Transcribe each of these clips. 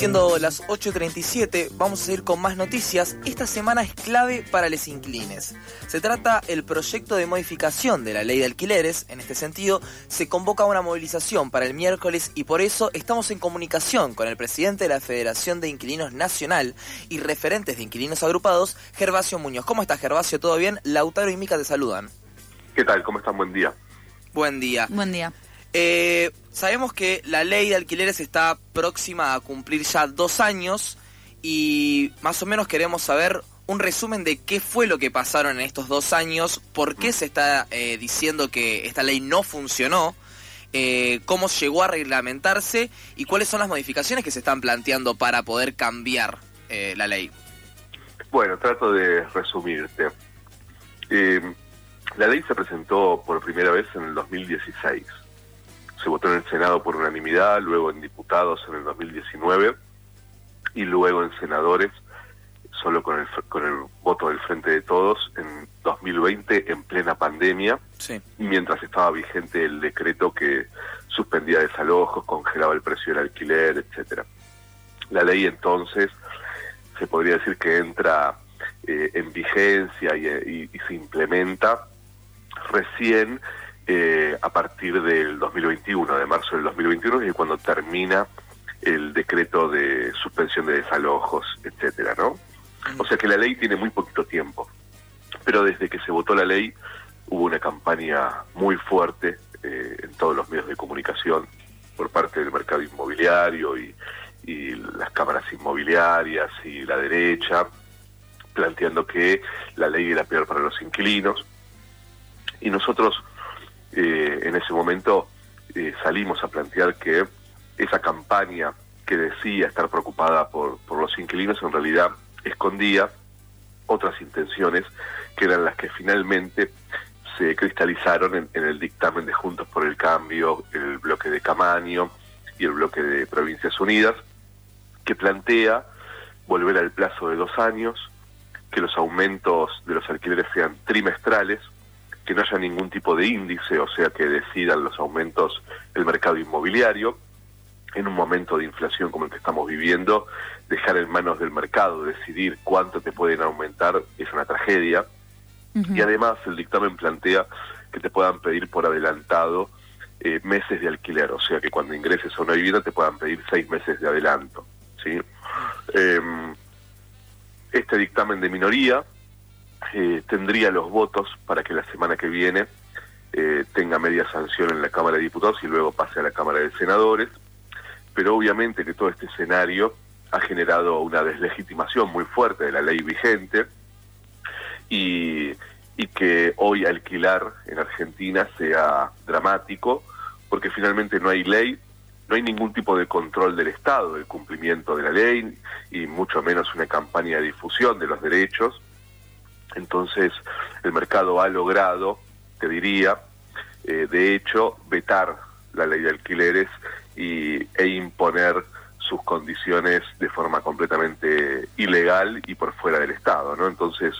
Siendo las 8.37, vamos a ir con más noticias. Esta semana es clave para los inquilines. Se trata el proyecto de modificación de la ley de alquileres. En este sentido, se convoca una movilización para el miércoles y por eso estamos en comunicación con el presidente de la Federación de Inquilinos Nacional y referentes de inquilinos agrupados, Gervasio Muñoz. ¿Cómo estás, Gervasio? ¿Todo bien? Lautaro y Mica te saludan. ¿Qué tal? ¿Cómo están? Buen día. Buen día. Buen día. Eh, sabemos que la ley de alquileres está próxima a cumplir ya dos años y más o menos queremos saber un resumen de qué fue lo que pasaron en estos dos años, por qué se está eh, diciendo que esta ley no funcionó, eh, cómo llegó a reglamentarse y cuáles son las modificaciones que se están planteando para poder cambiar la ley. Bueno, trato de resumirte. la ley se presentó por primera vez en el 2016 se votó en el Senado por unanimidad, luego en diputados en el 2019 y luego en senadores solo con el, con el voto del Frente de Todos en 2020 en plena pandemia, mientras estaba vigente el decreto que suspendía desalojos, congelaba el precio del alquiler, etcétera. La ley entonces se podría decir que entra eh, en vigencia y, y se implementa recién eh, a partir del 2021, de marzo del 2021, y cuando termina el decreto de suspensión de desalojos, etcétera, ¿no? O sea que la ley tiene muy poquito tiempo, pero desde que se votó la ley hubo una campaña muy fuerte eh, en todos los medios de comunicación por parte del mercado inmobiliario y, y las cámaras inmobiliarias y la derecha, planteando que la ley era peor para los inquilinos. Y nosotros eh, en ese momento eh, salimos a plantear que esa campaña que decía estar preocupada por, los inquilinos en realidad escondía otras intenciones que eran las que finalmente se cristalizaron en, en, el dictamen de Juntos por el Cambio, el bloque de Camaño y el bloque de Provincias Unidas, que plantea volver al plazo de dos años, que los aumentos de los alquileres sean trimestrales, que no haya ningún tipo de índice, o sea, que decidan los aumentos el mercado inmobiliario. En un momento de inflación como el que estamos viviendo, dejar en manos del mercado decidir cuánto te pueden aumentar es una tragedia. Y además el dictamen plantea que te puedan pedir por adelantado eh, meses de alquiler, o sea que cuando ingreses a una vivienda te puedan pedir seis meses de adelanto. ¿sí? Em, este dictamen de minoría eh, tendría los votos para que la semana que viene eh, tenga media sanción en la Cámara de Diputados y luego pase a la Cámara de Senadores, pero obviamente que todo este escenario ha generado una deslegitimación muy fuerte de la ley vigente y, y que hoy alquilar en Argentina sea dramático porque finalmente no hay ley, no hay ningún tipo de control del Estado del cumplimiento de la ley y mucho menos una campaña de difusión de los derechos entonces, el mercado ha logrado, te diría, eh, de hecho, vetar la ley de alquileres y, e imponer sus condiciones de forma completamente ilegal y por fuera del Estado, ¿no? Entonces,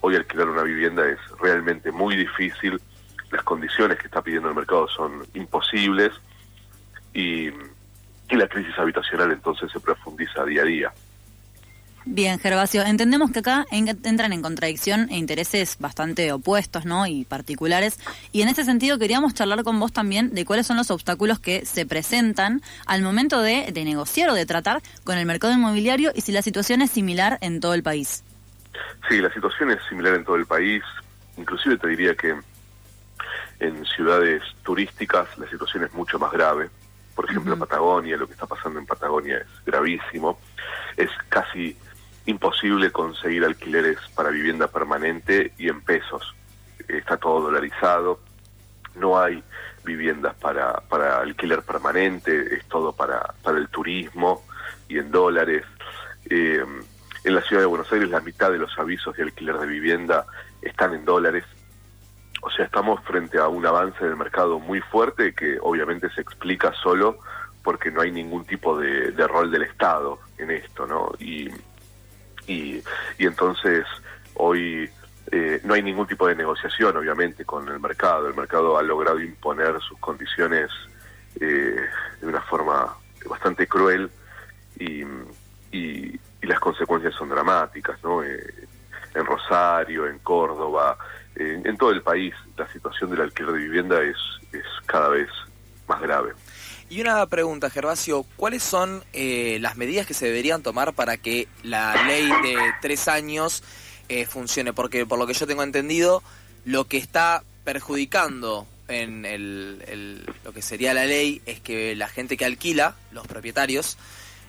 hoy alquilar una vivienda es realmente muy difícil, las condiciones que está pidiendo el mercado son imposibles y, y la crisis habitacional entonces se profundiza día a día. Bien, Gervasio, entendemos que acá entran en contradicción e intereses bastante opuestos, ¿no? Y particulares. Y en ese sentido queríamos charlar con vos también de cuáles son los obstáculos que se presentan al momento de, de negociar o de tratar con el mercado inmobiliario y si la situación es similar en todo el país. Sí, la situación es similar en todo el país. Inclusive te diría que en ciudades turísticas la situación es mucho más grave. Por ejemplo, Patagonia, lo que está pasando en Patagonia es gravísimo. Es casi imposible conseguir alquileres para vivienda permanente y en pesos. Está todo dolarizado, no hay viviendas para, para alquiler permanente, es todo para, para el turismo y en dólares. Eh, en la ciudad de Buenos Aires la mitad de los avisos de alquiler de vivienda están en dólares. O sea, estamos frente a un avance del mercado muy fuerte que obviamente se explica solo porque no hay ningún tipo de, rol del Estado en esto, ¿no? Y, y, entonces hoy eh, no hay ningún tipo de negociación, obviamente, con el mercado. El mercado ha logrado imponer sus condiciones eh, de una forma bastante cruel y, y, las consecuencias son dramáticas, ¿no? Eh, en Rosario, en Córdoba, en todo el país, la situación del alquiler de vivienda es, es cada vez más grave. Y una pregunta, Gervasio, ¿cuáles son eh, las medidas que se deberían tomar para que la ley de tres años eh, funcione? Porque por lo que yo tengo entendido, lo que está perjudicando en lo que sería la ley es que la gente que alquila, los propietarios,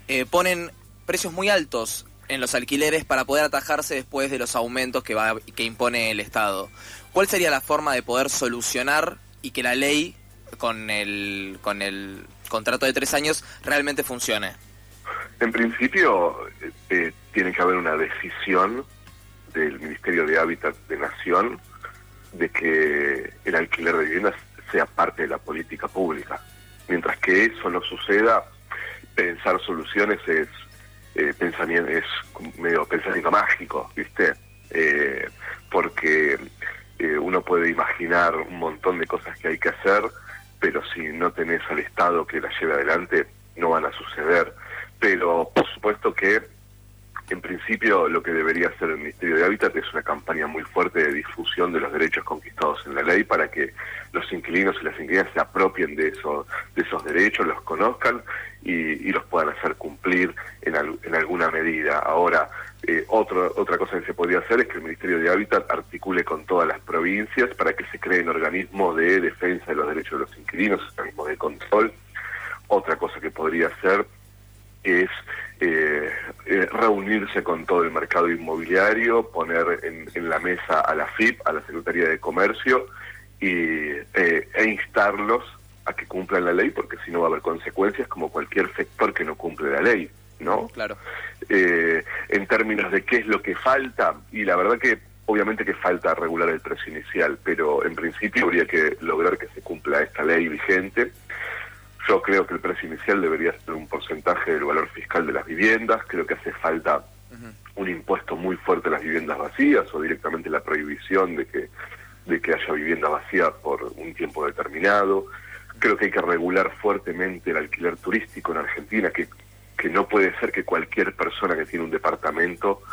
eh, ponen precios muy altos en los alquileres para poder atajarse después de los aumentos que, va, que impone el Estado. ¿Cuál sería la forma de poder solucionar y que la ley con el, con el contrato de tres años realmente funcione? En principio, eh, tiene que haber una decisión del Ministerio de Hábitat de Nación de que el alquiler de viviendas sea parte de la política pública. Mientras que eso no suceda, pensar soluciones es eh, pensamiento es medio pensamiento mágico, ¿viste? Eh, porque eh, uno puede imaginar un montón de cosas que hay que hacer, pero si no tenés al Estado que la lleve adelante, no van a suceder. Pero por supuesto que en principio lo que debería hacer el Ministerio de Hábitat es una campaña muy fuerte de difusión de los derechos conquistados en la ley para que los inquilinos y las inquilinas se apropien de esos, de esos derechos, los conozcan y, los puedan hacer cumplir en, en alguna medida. Ahora, eh, otra cosa que se podría hacer es que el Ministerio de Hábitat articule con todas las provincias para que se creen organismos de defensa de los derechos de los inquilinos, organismos de control. Otra cosa que podría hacer es eh, eh, reunirse con todo el mercado inmobiliario, poner en, la mesa a la FIP, a la Secretaría de Comercio, y, e instarlos a que cumplan la ley, porque si no va a haber consecuencias como cualquier sector que no cumple la ley. ¿no? Claro. Eh, en términos de qué es lo que falta, y la verdad que obviamente que falta regular el precio inicial, pero en principio habría que lograr que se cumpla esta ley vigente. Yo creo que el precio inicial debería ser un porcentaje del valor fiscal de las viviendas, creo que hace falta un impuesto muy fuerte a las viviendas vacías o directamente la prohibición de que, de que haya vivienda vacía por un tiempo determinado. Creo que hay que regular fuertemente el alquiler turístico en Argentina, que que no puede ser que cualquier persona que tiene un departamento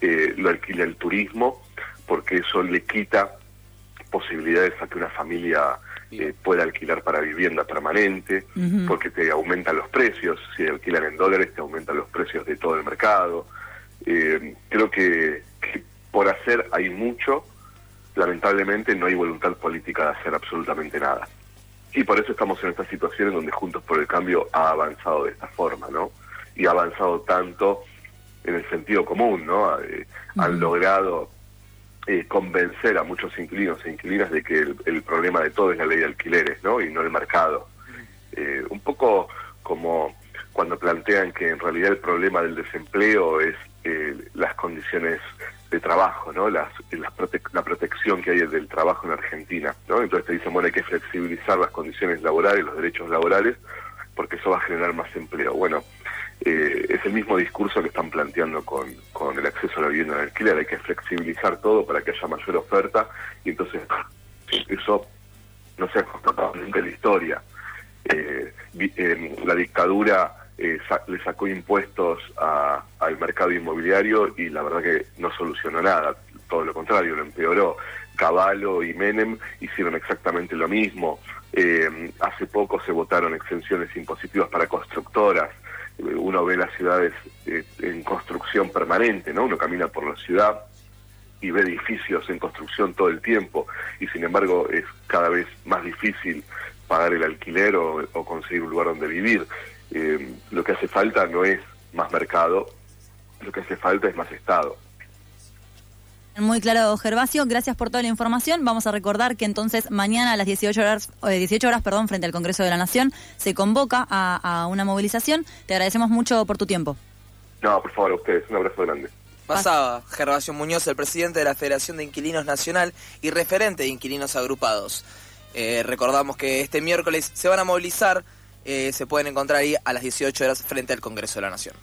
eh, lo alquile al turismo, porque eso le quita posibilidades a que una familia eh, pueda alquilar para vivienda permanente, porque te aumentan los precios, si alquilan en dólares te aumentan los precios de todo el mercado. Eh, creo que, que por hacer hay mucho, lamentablemente no hay voluntad política de hacer absolutamente nada. Y por eso estamos en esta situación en donde Juntos por el Cambio ha avanzado de esta forma, ¿no? Y ha avanzado tanto en el sentido común, ¿no? Eh, han logrado eh, convencer a muchos inquilinos e inquilinas de que el, problema de todo es la ley de alquileres, ¿no? Y no el mercado. Eh, un poco como cuando plantean que en realidad el problema del desempleo es las condiciones de trabajo, ¿no? Las, la protección que hay del trabajo en Argentina, ¿no? Entonces te dicen, bueno, hay que flexibilizar las condiciones laborales, los derechos laborales, porque eso va a generar más empleo. Bueno, eh, es el mismo discurso que están planteando con, con el acceso a la vivienda en alquiler, hay que flexibilizar todo para que haya mayor oferta y entonces eso no se ha constatado en la historia. Eh, la dictadura eh, le sacó impuestos al mercado inmobiliario y la verdad que no solucionó nada, todo lo contrario, lo empeoró. Caballo y Menem hicieron exactamente lo mismo. Eh, hace poco se votaron exenciones impositivas para constructoras. Uno ve las ciudades eh, en construcción permanente, ¿no? Uno camina por la ciudad y ve edificios en construcción todo el tiempo y sin embargo es cada vez más difícil pagar el alquiler o conseguir un lugar donde vivir. Eh, lo que hace falta no es más mercado, lo que hace falta es más Estado. Muy claro, Gervasio. Gracias por toda la información. Vamos a recordar que entonces mañana a las 18 horas, 18 horas perdón, frente al Congreso de la Nación se convoca a, una movilización. Te agradecemos mucho por tu tiempo. No, por favor, a ustedes. Un abrazo grande. Pasaba Gervasio Muñoz, el presidente de la Federación de Inquilinos Nacional y referente de Inquilinos Agrupados. Eh, recordamos que este miércoles se van a movilizar eh, se pueden encontrar ahí a las 18 horas frente al Congreso de la Nación.